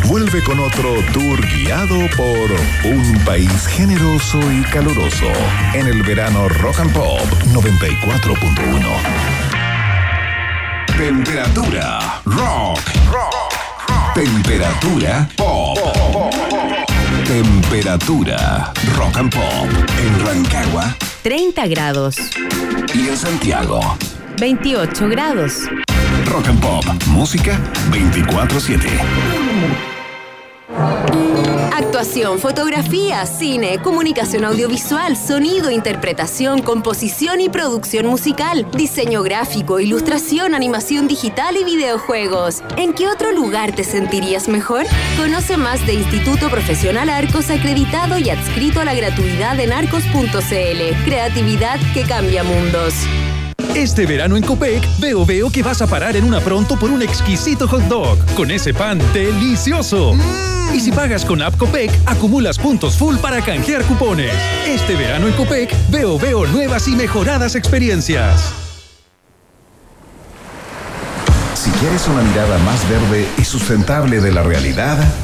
vuelve con otro tour guiado por un país generoso y caluroso en el verano Rock and Pop 94.1. Temperatura rock. Temperatura pop. Temperatura rock and pop en Rancagua 30 grados, y en Santiago. 28 grados. Rock and Pop, música 24/7. Actuación, fotografía, cine, comunicación audiovisual, sonido, interpretación, composición y producción musical, diseño gráfico, ilustración, animación digital y videojuegos. ¿En qué otro lugar te sentirías mejor? Conoce más de Instituto Profesional Arcos acreditado y adscrito a la gratuidad en arcos.cl. Creatividad que cambia mundos. Este verano en Copec, veo veo que vas a parar en una pronto por un exquisito hot dog con ese pan delicioso. Y si pagas con App Copec, acumulas puntos full para canjear cupones. Este verano en Copec, veo veo nuevas y mejoradas experiencias. Si quieres una mirada más verde y sustentable de la realidad,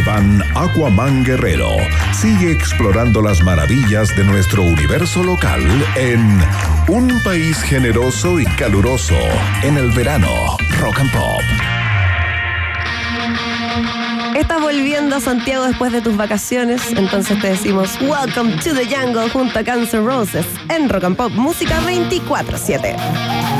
Iván Aquaman Guerrero sigue explorando las maravillas de nuestro universo local en Un país generoso y caluroso en el verano Rock and Pop. Estás volviendo a Santiago después de tus vacaciones, entonces te decimos Welcome to the Jungle junto a Cancer Roses en Rock and Pop Música 24-7.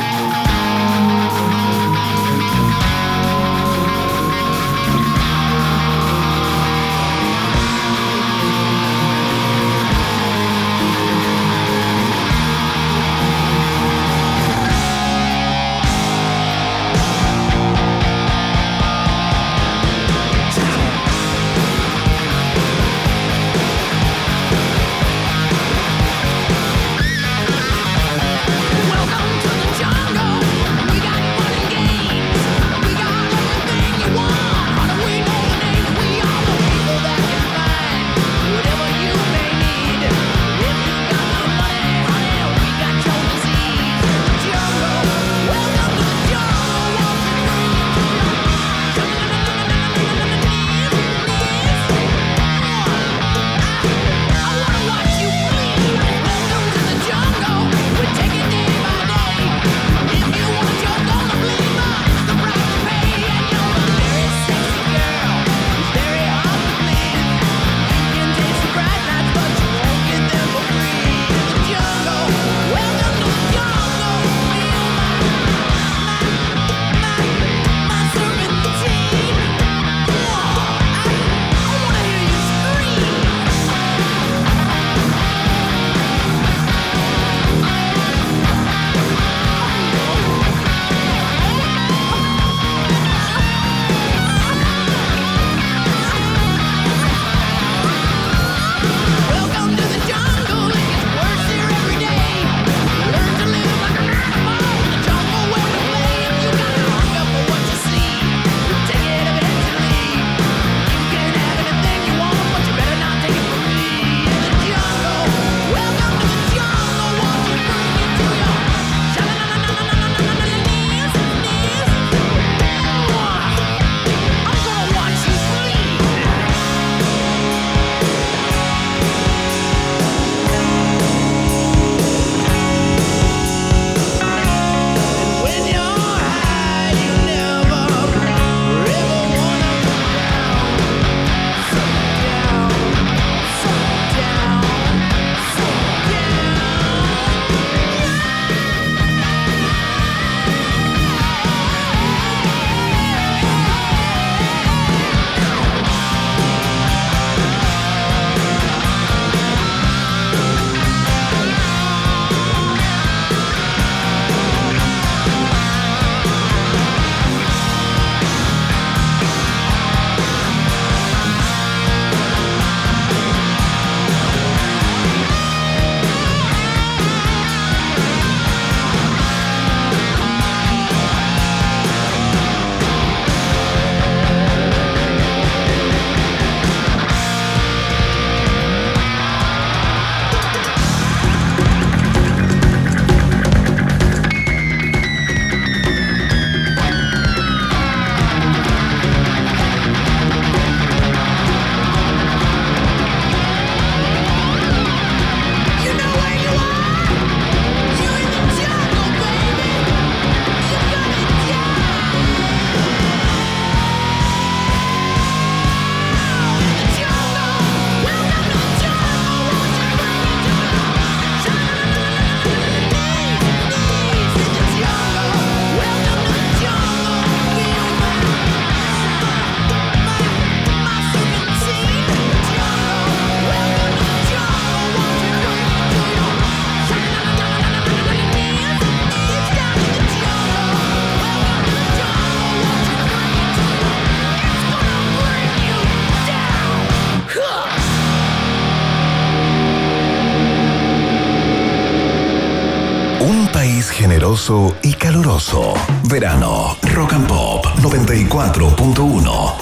Y caluroso. Verano, Rock and Pop 94.1.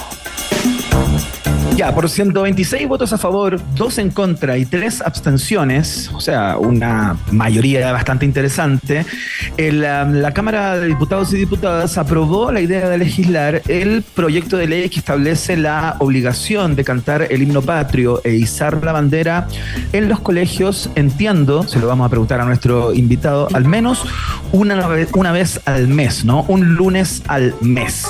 Ya, por 126 votos a favor, 2 en contra y 3 abstenciones, o sea, una mayoría bastante interesante, el, um, la Cámara de Diputados y Diputadas aprobó la idea de legislar el proyecto de ley que establece la obligación de cantar el himno patrio e izar la bandera en los colegios, entiendo, se lo vamos a preguntar a nuestro invitado, al menos una una vez al mes, ¿no? Un lunes al mes.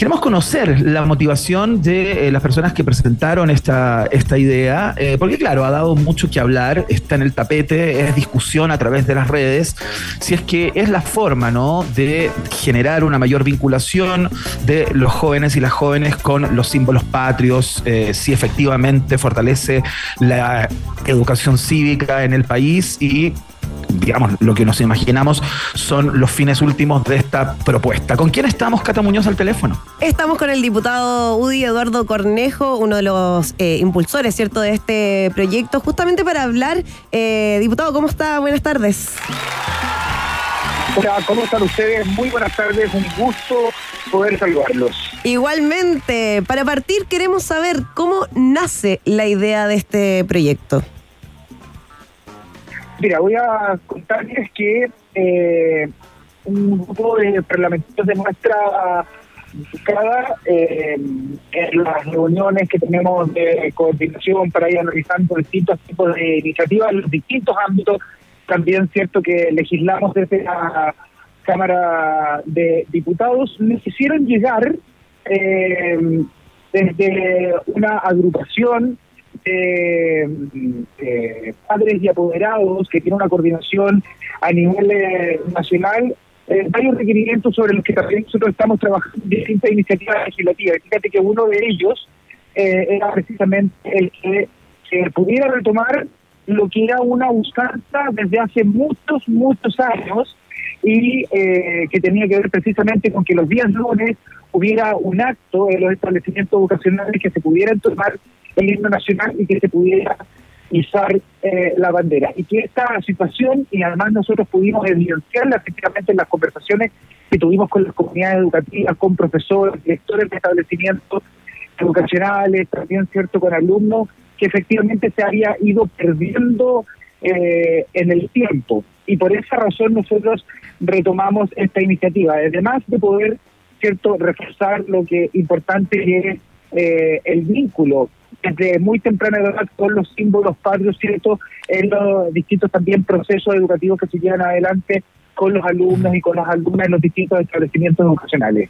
Queremos conocer la motivación de eh, las personas que presentaron esta, esta idea, eh, porque claro, ha dado mucho que hablar, está en el tapete, es discusión a través de las redes, si es que es la forma, ¿no? De generar una mayor vinculación de los jóvenes y las jóvenes con los símbolos patrios, eh, si efectivamente fortalece la educación cívica en el país y digamos, lo que nos imaginamos son los fines últimos de esta propuesta. ¿Con quién estamos, Cata Muñoz, al teléfono? Estamos con el diputado UDI Eduardo Cornejo, uno de los eh, impulsores, ¿cierto?, de este proyecto, justamente para hablar. Eh, diputado, ¿cómo está? Buenas tardes. Hola, ¿cómo están ustedes? Muy buenas tardes, un gusto poder saludarlos. Igualmente, para partir queremos saber cómo nace la idea de este proyecto. Mira, voy a contarles que eh, un grupo de parlamentarios de nuestra bancada, eh, en las reuniones que tenemos de coordinación para ir analizando distintos tipos de iniciativas en los distintos ámbitos, también cierto que legislamos desde la Cámara de Diputados, nos hicieron llegar eh, desde una agrupación de eh, padres y apoderados que tiene una coordinación a nivel eh, nacional, eh, varios requerimientos sobre los que también nosotros estamos trabajando en distintas iniciativas legislativas. Fíjate que uno de ellos eh, era precisamente el que se pudiera retomar lo que era una usanza desde hace muchos, muchos años y eh, que tenía que ver precisamente con que los días lunes hubiera un acto en los establecimientos educacionales que se pudieran tomar el himno nacional y que se pudiera izar eh, la bandera. Y que esta situación, y además nosotros pudimos evidenciarla efectivamente en las conversaciones que tuvimos con las comunidades educativas, con profesores, directores de establecimientos educacionales, también cierto con alumnos, que efectivamente se había ido perdiendo eh, en el tiempo. Y por esa razón nosotros retomamos esta iniciativa, además de poder cierto reforzar lo que importante es eh, el vínculo desde muy temprana edad con los símbolos patrios, ¿cierto? En los distintos también procesos educativos que se llevan adelante con los alumnos y con las alumnas en los distintos establecimientos educacionales.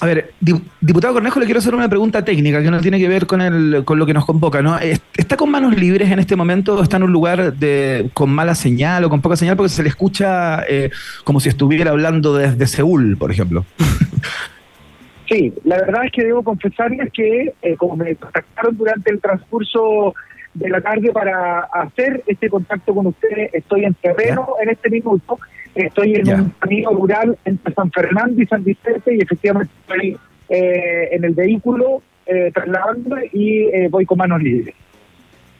A ver, di- diputado Cornejo, le quiero hacer una pregunta técnica que no tiene que ver con, el, con lo que nos convoca, ¿no? Es- ¿Está con manos libres en este momento o está en un lugar de, con mala señal o con poca señal? Porque se le escucha eh, como si estuviera hablando desde Seúl, por ejemplo. <laughs> Sí, la verdad es que debo confesarles que eh, como me contactaron durante el transcurso de la tarde para hacer este contacto con ustedes, estoy en terreno en este minuto, estoy en un camino rural entre San Fernando y San Vicente y efectivamente estoy eh, en el vehículo eh, trasladándome y eh, voy con manos libres.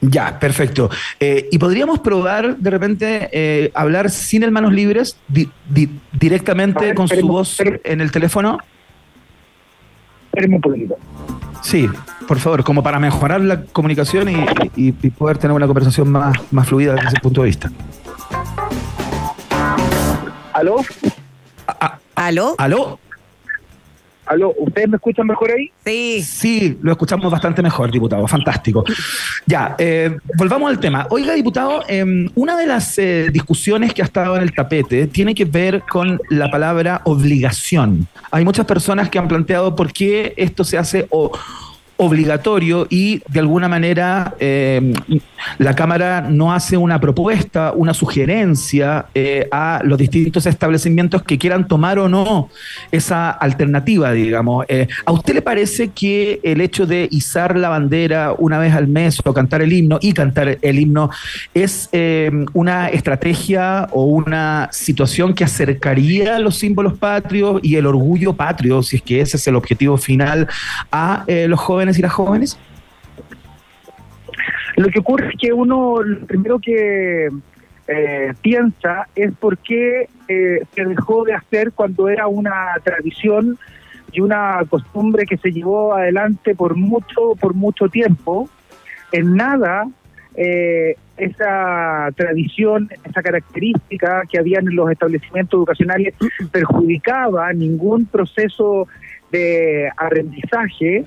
Ya, perfecto. Eh, ¿Y podríamos probar de repente eh, hablar sin el manos libres, di- di- directamente ver, con su voz en el teléfono? Espérenme un poquito. Sí, por favor, como para mejorar la comunicación y, y- y poder tener una conversación más, más fluida desde ese punto de vista. ¿Aló? ¿Aló? ¿Aló? ¿Aló? ¿Ustedes me escuchan mejor ahí? Sí. Sí, lo escuchamos bastante mejor, diputado. Fantástico. Ya, eh, volvamos al tema. Oiga, diputado, eh, una de las eh, discusiones que ha estado en el tapete tiene que ver con la palabra obligación. Hay muchas personas que han planteado por qué esto se hace o- obligatorio y de alguna manera eh, la Cámara no hace una propuesta, una sugerencia eh, a los distintos establecimientos que quieran tomar o no esa alternativa, digamos. Eh, ¿A usted le parece que el hecho de izar la bandera una vez al mes o cantar el himno y cantar el himno es una estrategia o una situación que acercaría los símbolos patrios y el orgullo patrio, si es que ese es el objetivo final, a los jóvenes y las jóvenes? Lo que ocurre es que uno, lo primero que eh, piensa es por qué eh, se dejó de hacer cuando era una tradición y una costumbre que se llevó adelante por mucho, por mucho tiempo. En nada eh, esa tradición, esa característica que había en los establecimientos educacionales perjudicaba ningún proceso de aprendizaje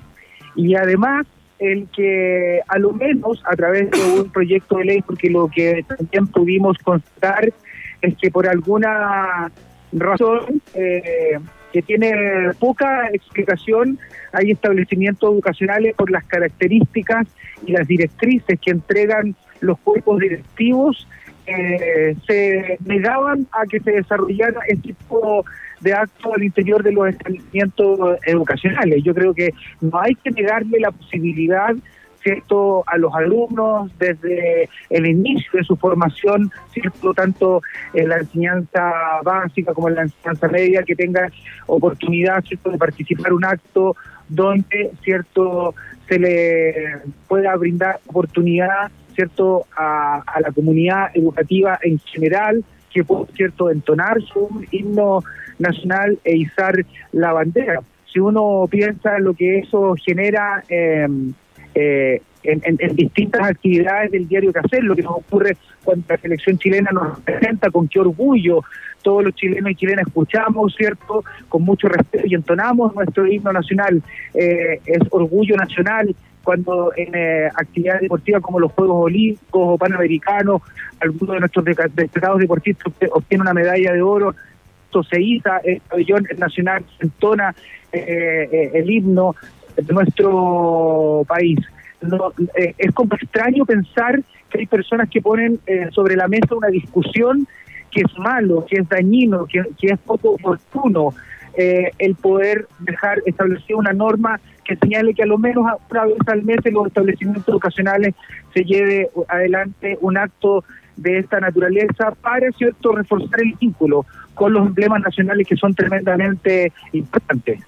y además el que a lo menos a través de un proyecto de ley, porque lo que también pudimos constatar es que por alguna razón eh, que tiene poca explicación, hay establecimientos educacionales por las características y las directrices que entregan los cuerpos directivos, eh, se negaban a que se desarrollara este tipo de actos al interior de los establecimientos educacionales. Yo creo que no hay que negarle la posibilidad cierto a los alumnos desde el inicio de su formación, cierto tanto en la enseñanza básica como en la enseñanza media, que tengan oportunidad de participar en un acto donde cierto se le pueda brindar oportunidad cierto a la comunidad educativa en general que pueda cierto entonar su himno nacional e izar la bandera. Si uno piensa en lo que eso genera eh, eh, en distintas actividades del diario que hacer, lo que nos ocurre cuando la selección chilena nos representa, con qué orgullo todos los chilenos y chilenas escuchamos, ¿cierto? Con mucho respeto y entonamos nuestro himno nacional. Eh, es orgullo nacional cuando en eh, actividades deportivas como los Juegos Olímpicos o Panamericanos, algunos de nuestros destacados deportistas obtienen una medalla de oro esto se iza, el pabellón nacional entona eh, eh, el himno de nuestro país. No, eh, es como extraño pensar que hay personas que ponen eh, sobre la mesa una discusión que es malo, que es dañino, que, que es poco oportuno eh, el poder dejar establecer una norma que señale que a lo menos una vez al mes en los establecimientos educacionales se lleve adelante un acto de esta naturaleza para cierto reforzar el vínculo con los emblemas nacionales que son tremendamente importantes.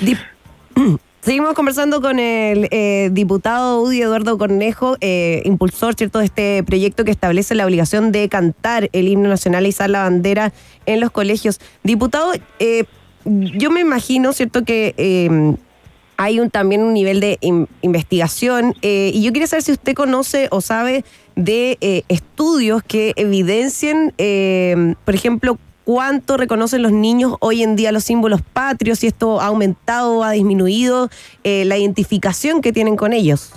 <clears throat> Seguimos conversando con el eh, diputado Udi Eduardo Cornejo, eh, impulsor cierto de este proyecto que establece la obligación de cantar el himno nacional y izar la bandera en los colegios. Diputado, eh, yo me imagino cierto que eh, hay un, también un nivel de in- investigación eh, y yo quería saber si usted conoce o sabe de eh, estudios que evidencien, eh, por ejemplo, cuánto reconocen los niños hoy en día los símbolos patrios, si esto ha aumentado o ha disminuido eh, la identificación que tienen con ellos.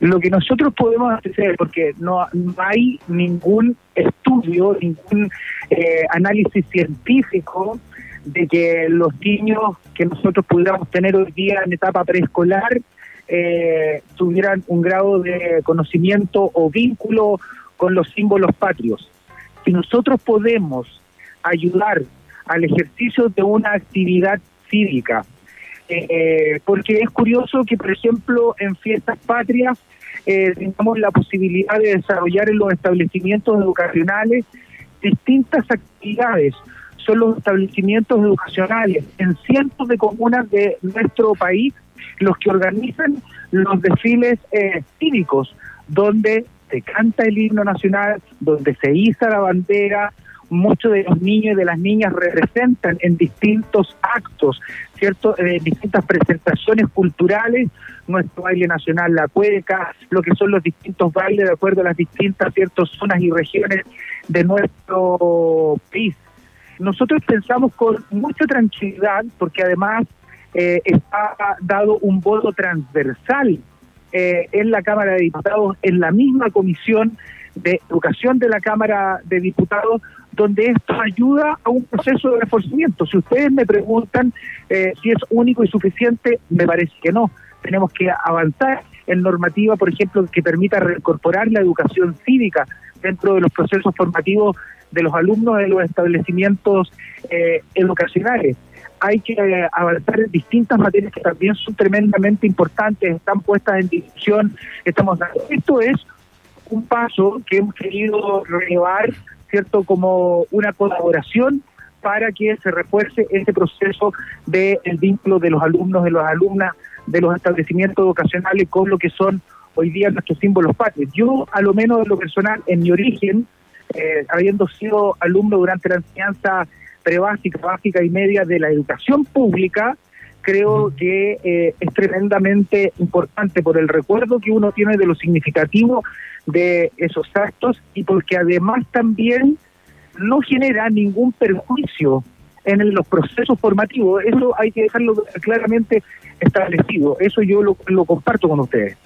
Lo que nosotros podemos hacer, porque no, no hay ningún estudio, ningún eh, análisis científico de que los niños que nosotros pudiéramos tener hoy día en etapa preescolar eh, tuvieran un grado de conocimiento o vínculo con los símbolos patrios. Si nosotros podemos ayudar al ejercicio de una actividad cívica, eh, porque es curioso que, por ejemplo, en fiestas patrias eh, tengamos la posibilidad de desarrollar en los establecimientos educacionales distintas actividades. Son los establecimientos educacionales en cientos de comunas de nuestro país los que organizan los desfiles eh, cívicos, donde se canta el himno nacional, donde se iza la bandera, muchos de los niños y de las niñas representan en distintos actos, ¿cierto? Eh, En distintas presentaciones culturales, nuestro baile nacional, la cueca, lo que son los distintos bailes de acuerdo a las distintas ciertas zonas y regiones de nuestro país. Nosotros pensamos con mucha tranquilidad, porque además eh, está dado un voto transversal eh, en la Cámara de Diputados, en la misma comisión de educación de la Cámara de Diputados, donde esto ayuda a un proceso de reforzamiento. Si ustedes me preguntan eh, si es único y suficiente, me parece que no. Tenemos que avanzar en normativa, por ejemplo, que permita reincorporar la educación cívica dentro de los procesos formativos de los alumnos de los establecimientos eh, educacionales. Hay que eh, avanzar en distintas materias que también son tremendamente importantes, están puestas en discusión. Estamos. Esto es un paso que hemos querido relevar, ¿cierto?, como una colaboración para que se refuerce ese proceso del vínculo de los alumnos, de las alumnas, de los establecimientos educacionales con lo que son hoy día nuestros símbolos patrios. Yo, a lo menos en lo personal, en mi origen, eh, habiendo sido alumno durante la enseñanza prebásica, básica y media de la educación pública, creo que eh, es tremendamente importante por el recuerdo que uno tiene de lo significativo de esos actos y porque además también no genera ningún perjuicio en los procesos formativos. Eso hay que dejarlo claramente establecido. Eso yo lo, lo comparto con ustedes.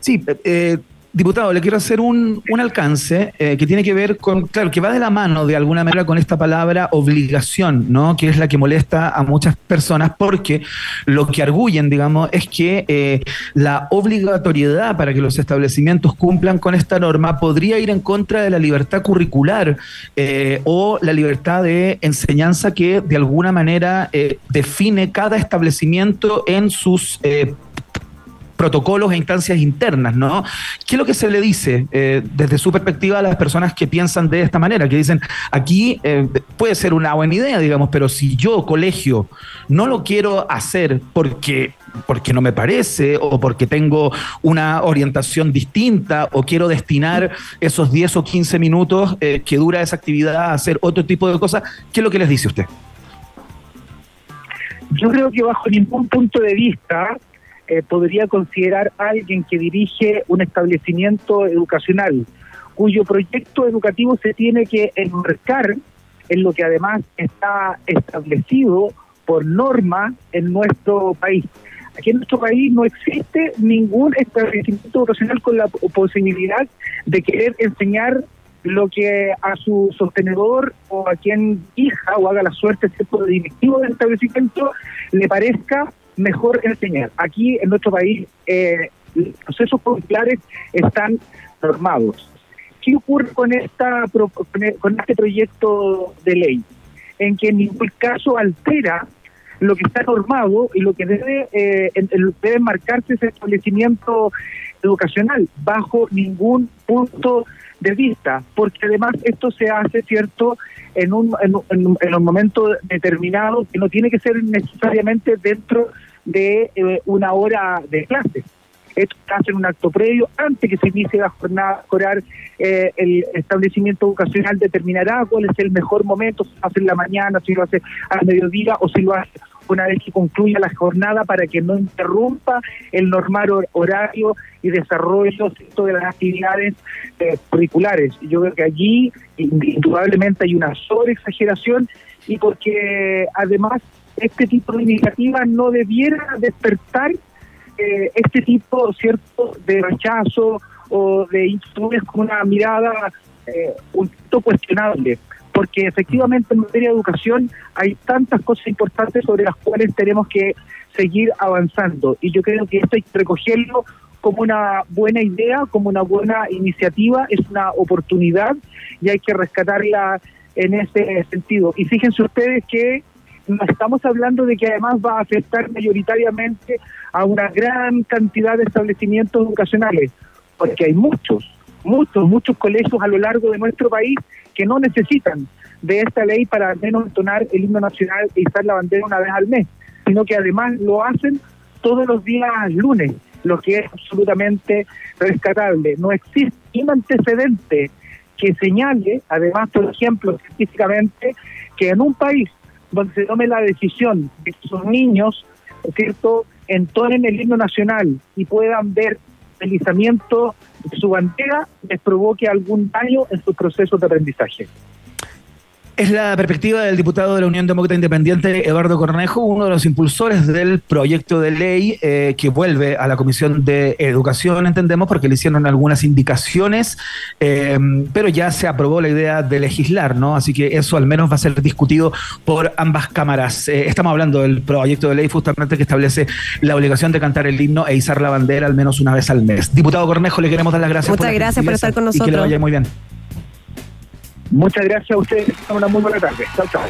Sí, eh, diputado, le quiero hacer un, un alcance eh, que tiene que ver con, claro, que va de la mano de alguna manera con esta palabra obligación, ¿no? Que es la que molesta a muchas personas porque lo que arguyen, digamos, es que eh, la obligatoriedad para que los establecimientos cumplan con esta norma podría ir en contra de la libertad curricular eh, o la libertad de enseñanza que de alguna manera define cada establecimiento en sus protocolos e instancias internas, ¿no? ¿Qué es lo que se le dice eh, desde su perspectiva a las personas que piensan de esta manera? Que dicen, aquí eh, puede ser una buena idea, digamos, pero si yo, colegio, no lo quiero hacer porque porque no me parece o porque tengo una orientación distinta o quiero destinar esos 10 o 15 minutos eh, que dura esa actividad a hacer otro tipo de cosas, ¿qué es lo que les dice usted? Yo creo que bajo ningún punto de vista eh, podría considerar alguien que dirige un establecimiento educacional cuyo proyecto educativo se tiene que enmarcar en lo que además está establecido por norma en nuestro país. Aquí en nuestro país no existe ningún establecimiento educacional con la posibilidad de querer enseñar lo que a su sostenedor o a quien hija o haga la suerte ¿cierto? de directivo del establecimiento le parezca mejor enseñar. Aquí en nuestro país eh, los procesos curriculares están normados. ¿Qué ocurre con, esta, e- con este proyecto de ley? En que en ningún caso altera lo que está normado y lo que debe, eh, debe marcarse ese establecimiento educacional bajo ningún punto de vista, porque además esto se hace, ¿cierto?, en un, en, en en un momento determinado que no tiene que ser necesariamente dentro de eh, una hora de clase. Esto se hace en un acto previo, antes que se inicie la jornada escolar, eh, el establecimiento educacional determinará cuál es el mejor momento, si lo hace en la mañana, si lo hace al mediodía o si lo hace una vez que concluya la jornada para que no interrumpa el normal hor- horario y desarrollo de las actividades eh, curriculares. Yo creo que allí indudablemente hay una sobreexageración y porque además este tipo de iniciativas no debiera despertar eh, este tipo cierto de rechazo o de instrumentos con una mirada eh, un tanto cuestionable porque efectivamente en materia de educación hay tantas cosas importantes sobre las cuales tenemos que seguir avanzando y yo creo que esto hay que recogerlo como una buena idea, como una buena iniciativa, es una oportunidad y hay que rescatarla en ese sentido. Y fíjense ustedes que no estamos hablando de que además va a afectar mayoritariamente a una gran cantidad de establecimientos educacionales, porque hay muchos, muchos, muchos colegios a lo largo de nuestro país que no necesitan de esta ley para al menos entonar el himno nacional e izar la bandera una vez al mes, sino que además lo hacen todos los días lunes, lo que es absolutamente rescatable. No existe un antecedente que señale, además, por ejemplo, científicamente, que en un país donde se tome la decisión de que sus niños, ¿no es ¿cierto?, entonen el himno nacional y puedan ver deslizamiento de su bandera, les provoque algún daño en sus procesos de aprendizaje. Es la perspectiva del diputado de la Unión Demócrata Independiente, Eduardo Cornejo, uno de los impulsores del proyecto de ley eh, que vuelve a la Comisión de Educación, entendemos, porque le hicieron algunas indicaciones, eh, pero ya se aprobó la idea de legislar, ¿no? Así que eso al menos va a ser discutido por ambas cámaras. Eh, estamos hablando del proyecto de ley justamente que establece la obligación de cantar el himno e izar la bandera al menos una vez al mes. Diputado Cornejo, le queremos dar las gracias Muchas la gracias por estar con Y que le nosotros. vaya muy bien. Muchas gracias a ustedes, una muy buena tarde. Chao, chao.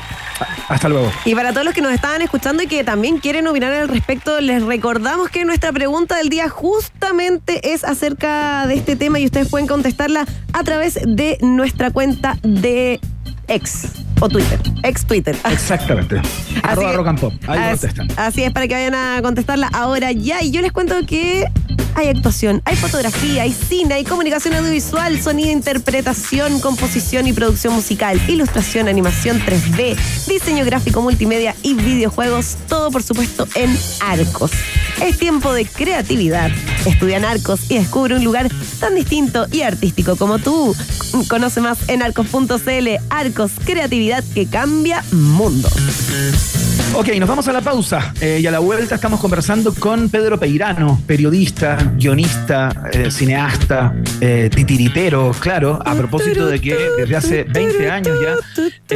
Hasta luego. Y para todos los que nos estaban escuchando y que también quieren opinar al respecto, les recordamos que nuestra pregunta del día justamente es acerca de este tema y ustedes pueden contestarla a través de nuestra cuenta de ex o Twitter, ex Twitter. <laughs> Exactamente. Arroba que- rock and pop. Ahí as- contestan. Así es, para que vayan a contestarla ahora ya. Y yo les cuento que hay actuación, hay fotografía, hay cine, hay comunicación audiovisual, sonido, interpretación, composición y producción musical, ilustración, animación 3D, diseño gráfico, multimedia y videojuegos, todo por supuesto en Arcos. Es tiempo de creatividad. Estudia en Arcos y descubre un lugar tan distinto y artístico como tú. Conoce más en arcos.cl. Arcos, creatividad que cambia mundo. Ok, nos vamos a la pausa eh, y a la vuelta estamos conversando con Pedro Peirano, periodista, guionista, eh, cineasta, eh, titiritero, claro, a propósito de que desde hace 20 años ya